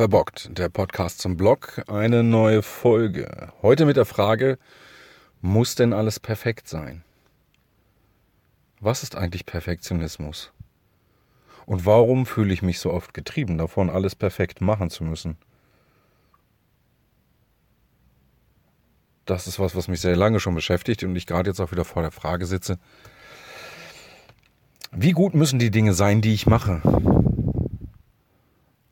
Verbockt, der Podcast zum Blog, eine neue Folge. Heute mit der Frage, muss denn alles perfekt sein? Was ist eigentlich Perfektionismus? Und warum fühle ich mich so oft getrieben davon, alles perfekt machen zu müssen? Das ist was, was mich sehr lange schon beschäftigt und ich gerade jetzt auch wieder vor der Frage sitze, wie gut müssen die Dinge sein, die ich mache?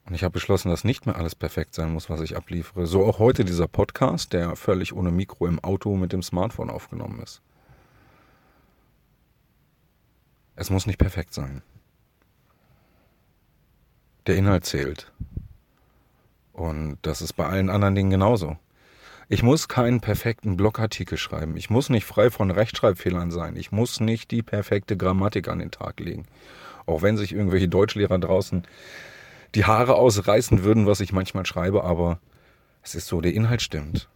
Und ich habe beschlossen, dass nicht mehr alles perfekt sein muss, was ich abliefere. So auch heute dieser Podcast, der völlig ohne Mikro im Auto mit dem Smartphone aufgenommen ist. Es muss nicht perfekt sein. Der Inhalt zählt. Und das ist bei allen anderen Dingen genauso. Ich muss keinen perfekten Blogartikel schreiben. Ich muss nicht frei von Rechtschreibfehlern sein. Ich muss nicht die perfekte Grammatik an den Tag legen. Auch wenn sich irgendwelche Deutschlehrer draußen die Haare ausreißen würden, was ich manchmal schreibe, aber es ist so, der Inhalt stimmt.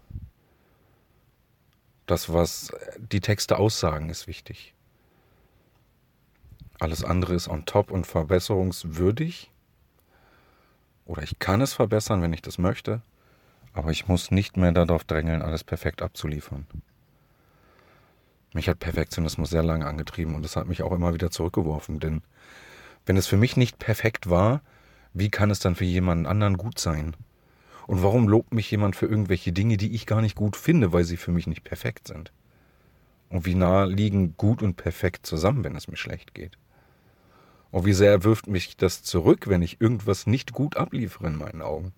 Das, was die Texte aussagen, ist wichtig. Alles andere ist on top und verbesserungswürdig. Oder ich kann es verbessern, wenn ich das möchte, aber ich muss nicht mehr darauf drängeln, alles perfekt abzuliefern. Mich hat Perfektionismus sehr lange angetrieben und es hat mich auch immer wieder zurückgeworfen, denn wenn es für mich nicht perfekt war, wie kann es dann für jemanden anderen gut sein? Und warum lobt mich jemand für irgendwelche Dinge, die ich gar nicht gut finde, weil sie für mich nicht perfekt sind? Und wie nah liegen gut und perfekt zusammen, wenn es mir schlecht geht? Und wie sehr wirft mich das zurück, wenn ich irgendwas nicht gut abliefere in meinen Augen?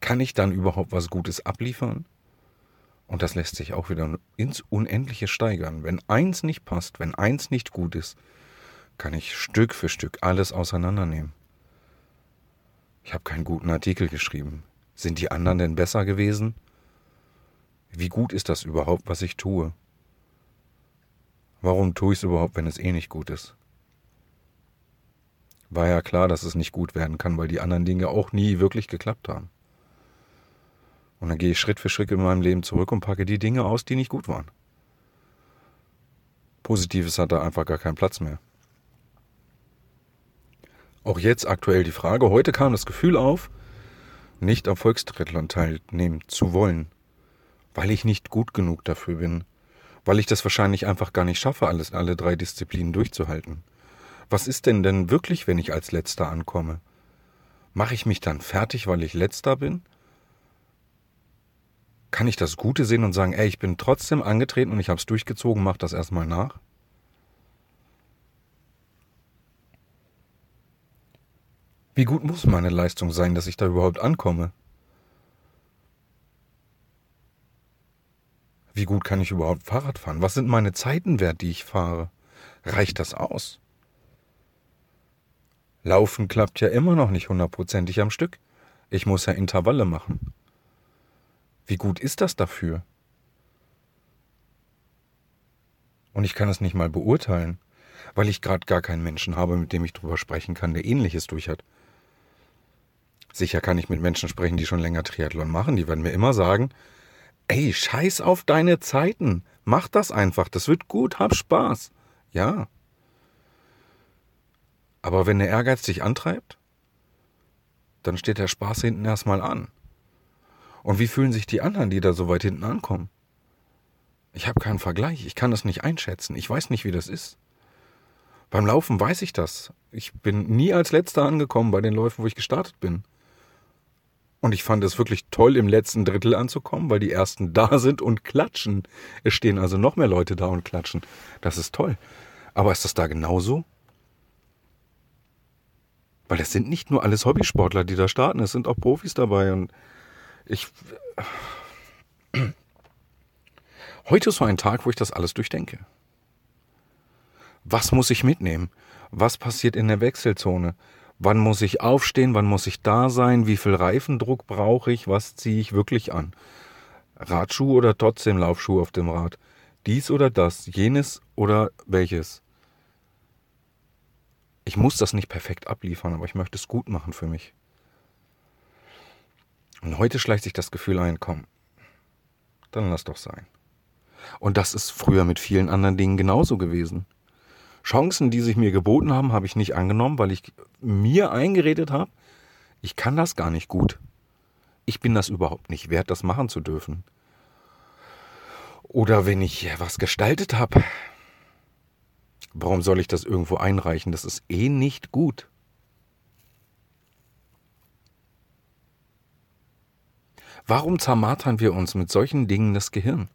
Kann ich dann überhaupt was Gutes abliefern? Und das lässt sich auch wieder ins Unendliche steigern. Wenn eins nicht passt, wenn eins nicht gut ist, kann ich Stück für Stück alles auseinandernehmen. Ich habe keinen guten Artikel geschrieben. Sind die anderen denn besser gewesen? Wie gut ist das überhaupt, was ich tue? Warum tue ich es überhaupt, wenn es eh nicht gut ist? War ja klar, dass es nicht gut werden kann, weil die anderen Dinge auch nie wirklich geklappt haben. Und dann gehe ich Schritt für Schritt in meinem Leben zurück und packe die Dinge aus, die nicht gut waren. Positives hat da einfach gar keinen Platz mehr. Auch jetzt aktuell die Frage, heute kam das Gefühl auf, nicht am Volkstriathlon teilnehmen zu wollen, weil ich nicht gut genug dafür bin, weil ich das wahrscheinlich einfach gar nicht schaffe, alles, alle drei Disziplinen durchzuhalten. Was ist denn denn wirklich, wenn ich als letzter ankomme? Mache ich mich dann fertig, weil ich letzter bin? Kann ich das Gute sehen und sagen, ey, ich bin trotzdem angetreten und ich habe es durchgezogen, mach das erstmal nach? Wie gut muss meine Leistung sein, dass ich da überhaupt ankomme? Wie gut kann ich überhaupt Fahrrad fahren? Was sind meine Zeiten wert, die ich fahre? Reicht das aus? Laufen klappt ja immer noch nicht hundertprozentig am Stück. Ich muss ja Intervalle machen. Wie gut ist das dafür? Und ich kann es nicht mal beurteilen, weil ich gerade gar keinen Menschen habe, mit dem ich drüber sprechen kann, der ähnliches durch hat. Sicher kann ich mit Menschen sprechen, die schon länger Triathlon machen. Die werden mir immer sagen, ey, scheiß auf deine Zeiten. Mach das einfach. Das wird gut. Hab Spaß. Ja. Aber wenn der Ehrgeiz dich antreibt, dann steht der Spaß hinten erstmal an. Und wie fühlen sich die anderen, die da so weit hinten ankommen? Ich habe keinen Vergleich. Ich kann das nicht einschätzen. Ich weiß nicht, wie das ist. Beim Laufen weiß ich das. Ich bin nie als letzter angekommen bei den Läufen, wo ich gestartet bin. Und ich fand es wirklich toll, im letzten Drittel anzukommen, weil die ersten da sind und klatschen. Es stehen also noch mehr Leute da und klatschen. Das ist toll. Aber ist das da genauso? Weil es sind nicht nur alles Hobbysportler, die da starten, es sind auch Profis dabei. Und ich. Heute ist so ein Tag, wo ich das alles durchdenke. Was muss ich mitnehmen? Was passiert in der Wechselzone? Wann muss ich aufstehen? Wann muss ich da sein? Wie viel Reifendruck brauche ich? Was ziehe ich wirklich an? Radschuh oder trotzdem Laufschuh auf dem Rad? Dies oder das? Jenes oder welches? Ich muss das nicht perfekt abliefern, aber ich möchte es gut machen für mich. Und heute schleicht sich das Gefühl ein, komm, dann lass doch sein. Und das ist früher mit vielen anderen Dingen genauso gewesen. Chancen, die sich mir geboten haben, habe ich nicht angenommen, weil ich mir eingeredet habe, Ich kann das gar nicht gut. Ich bin das überhaupt nicht wert, das machen zu dürfen. Oder wenn ich was gestaltet habe, warum soll ich das irgendwo einreichen? Das ist eh nicht gut. Warum zermartern wir uns mit solchen Dingen das Gehirn?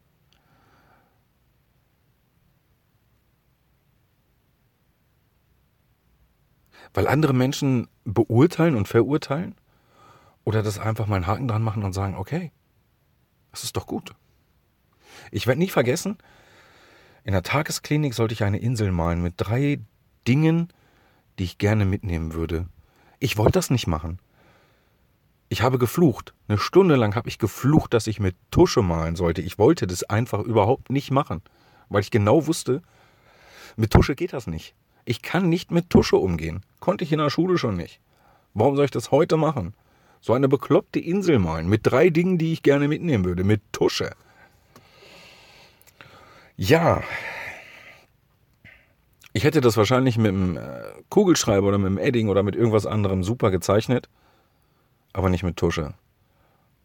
Weil andere Menschen beurteilen und verurteilen? Oder das einfach mal einen Haken dran machen und sagen, okay, das ist doch gut. Ich werde nie vergessen, in der Tagesklinik sollte ich eine Insel malen mit drei Dingen, die ich gerne mitnehmen würde. Ich wollte das nicht machen. Ich habe geflucht. Eine Stunde lang habe ich geflucht, dass ich mit Tusche malen sollte. Ich wollte das einfach überhaupt nicht machen, weil ich genau wusste, mit Tusche geht das nicht. Ich kann nicht mit Tusche umgehen. Konnte ich in der Schule schon nicht. Warum soll ich das heute machen? So eine bekloppte Insel malen mit drei Dingen, die ich gerne mitnehmen würde, mit Tusche. Ja. Ich hätte das wahrscheinlich mit einem äh, Kugelschreiber oder mit einem Edding oder mit irgendwas anderem super gezeichnet, aber nicht mit Tusche.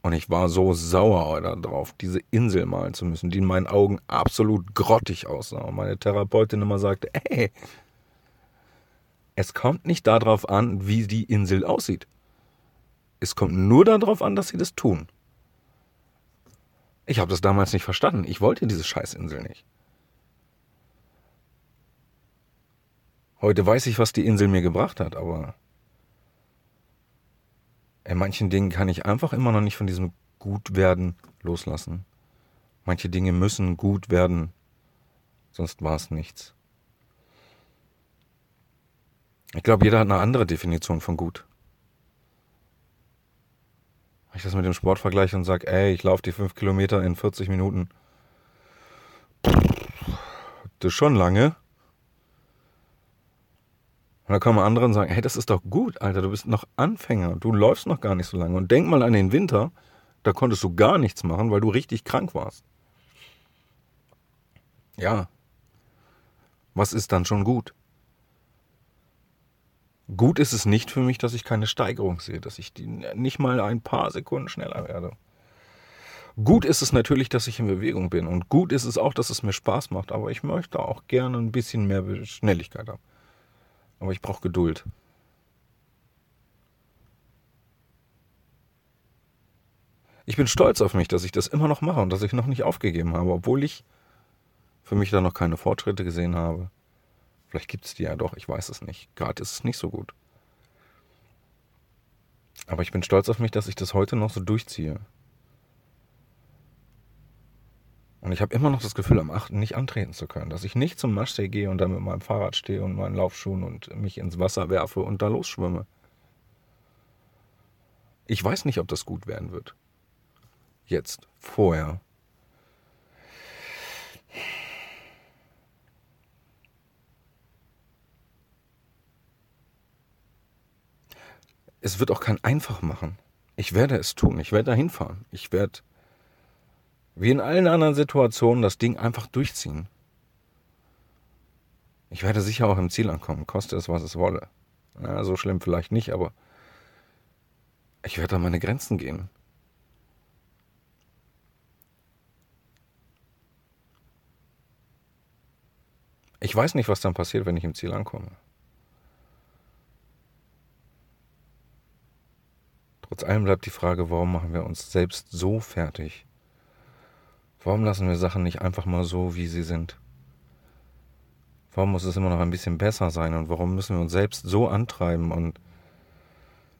Und ich war so sauer darauf, diese Insel malen zu müssen, die in meinen Augen absolut grottig aussah. Und meine Therapeutin immer sagte, ey, es kommt nicht darauf an, wie die Insel aussieht. Es kommt nur darauf an, dass sie das tun. Ich habe das damals nicht verstanden. Ich wollte diese Scheißinsel nicht. Heute weiß ich, was die Insel mir gebracht hat, aber in manchen Dingen kann ich einfach immer noch nicht von diesem Gutwerden loslassen. Manche Dinge müssen gut werden, sonst war es nichts. Ich glaube, jeder hat eine andere Definition von gut. Wenn ich das mit dem Sport vergleiche und sage, ey, ich laufe die fünf Kilometer in 40 Minuten. Das ist schon lange. Und dann kommen andere und sagen, hey, das ist doch gut, Alter, du bist noch Anfänger, du läufst noch gar nicht so lange. Und denk mal an den Winter, da konntest du gar nichts machen, weil du richtig krank warst. Ja. Was ist dann schon gut? Gut ist es nicht für mich, dass ich keine Steigerung sehe, dass ich die nicht mal ein paar Sekunden schneller werde. Gut ist es natürlich, dass ich in Bewegung bin und gut ist es auch, dass es mir Spaß macht, aber ich möchte auch gerne ein bisschen mehr Schnelligkeit haben. Aber ich brauche Geduld. Ich bin stolz auf mich, dass ich das immer noch mache und dass ich noch nicht aufgegeben habe, obwohl ich für mich da noch keine Fortschritte gesehen habe. Vielleicht gibt es die ja doch, ich weiß es nicht. Gerade ist es nicht so gut. Aber ich bin stolz auf mich, dass ich das heute noch so durchziehe. Und ich habe immer noch das Gefühl, am 8. nicht antreten zu können. Dass ich nicht zum Maschsee gehe und dann mit meinem Fahrrad stehe und meinen Laufschuhen und mich ins Wasser werfe und da losschwimme. Ich weiß nicht, ob das gut werden wird. Jetzt, vorher. Es wird auch kein einfach machen. Ich werde es tun. Ich werde dahin fahren. Ich werde, wie in allen anderen Situationen, das Ding einfach durchziehen. Ich werde sicher auch im Ziel ankommen, koste es, was es wolle. Ja, so schlimm vielleicht nicht, aber ich werde an meine Grenzen gehen. Ich weiß nicht, was dann passiert, wenn ich im Ziel ankomme. Trotz allem bleibt die Frage, warum machen wir uns selbst so fertig? Warum lassen wir Sachen nicht einfach mal so, wie sie sind? Warum muss es immer noch ein bisschen besser sein und warum müssen wir uns selbst so antreiben und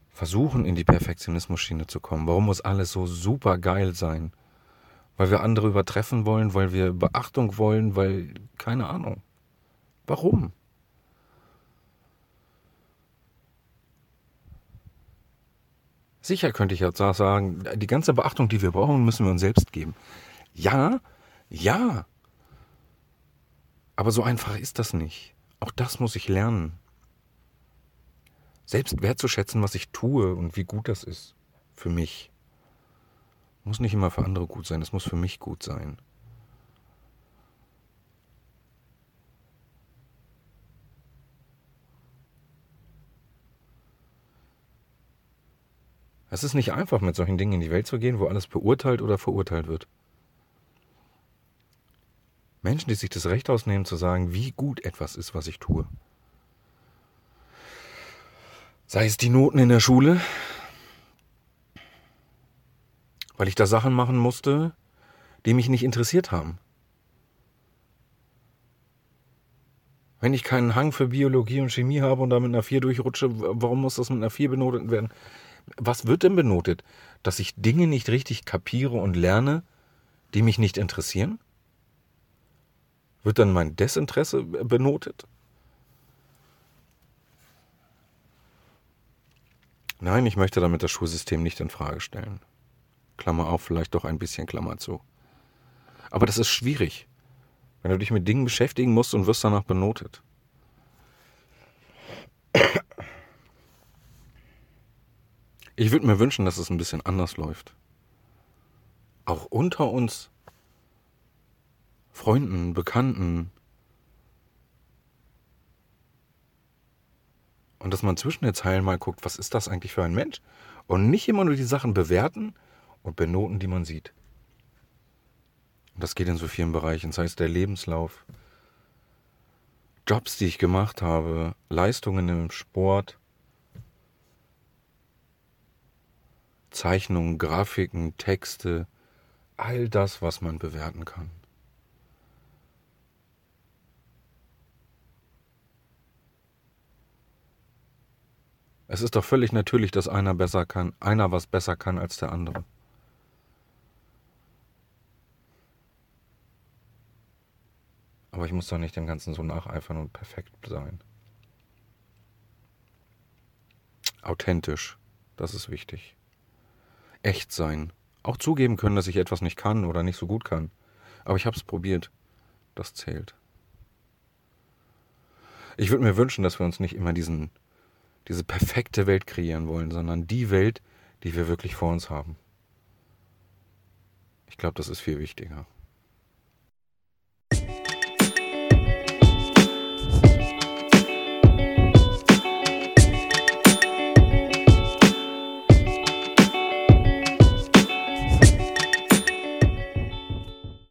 versuchen, in die Perfektionismus-Schiene zu kommen? Warum muss alles so super geil sein? Weil wir andere übertreffen wollen, weil wir Beachtung wollen, weil keine Ahnung. Warum? Sicher könnte ich jetzt sagen, die ganze Beachtung, die wir brauchen, müssen wir uns selbst geben. Ja, ja. Aber so einfach ist das nicht. Auch das muss ich lernen. Selbst wertzuschätzen, was ich tue und wie gut das ist. Für mich. Muss nicht immer für andere gut sein, es muss für mich gut sein. Es ist nicht einfach, mit solchen Dingen in die Welt zu gehen, wo alles beurteilt oder verurteilt wird. Menschen, die sich das Recht ausnehmen zu sagen, wie gut etwas ist, was ich tue. Sei es die Noten in der Schule, weil ich da Sachen machen musste, die mich nicht interessiert haben. Wenn ich keinen Hang für Biologie und Chemie habe und da mit einer 4 durchrutsche, warum muss das mit einer 4 benotet werden? Was wird denn benotet? Dass ich Dinge nicht richtig kapiere und lerne, die mich nicht interessieren? Wird dann mein Desinteresse benotet? Nein, ich möchte damit das Schulsystem nicht in Frage stellen. Klammer auf, vielleicht doch ein bisschen Klammer zu. Aber das ist schwierig, wenn du dich mit Dingen beschäftigen musst und wirst danach benotet. Ich würde mir wünschen, dass es ein bisschen anders läuft. Auch unter uns Freunden, Bekannten. Und dass man zwischen den Zeilen mal guckt, was ist das eigentlich für ein Mensch? Und nicht immer nur die Sachen bewerten und benoten, die man sieht. Und das geht in so vielen Bereichen, sei es der Lebenslauf, Jobs, die ich gemacht habe, Leistungen im Sport, Zeichnungen, Grafiken, Texte, all das, was man bewerten kann. Es ist doch völlig natürlich, dass einer besser kann, einer was besser kann als der andere. Aber ich muss doch nicht dem Ganzen so nacheifern und perfekt sein. Authentisch, das ist wichtig echt sein. Auch zugeben können, dass ich etwas nicht kann oder nicht so gut kann. Aber ich habe es probiert. Das zählt. Ich würde mir wünschen, dass wir uns nicht immer diesen, diese perfekte Welt kreieren wollen, sondern die Welt, die wir wirklich vor uns haben. Ich glaube, das ist viel wichtiger.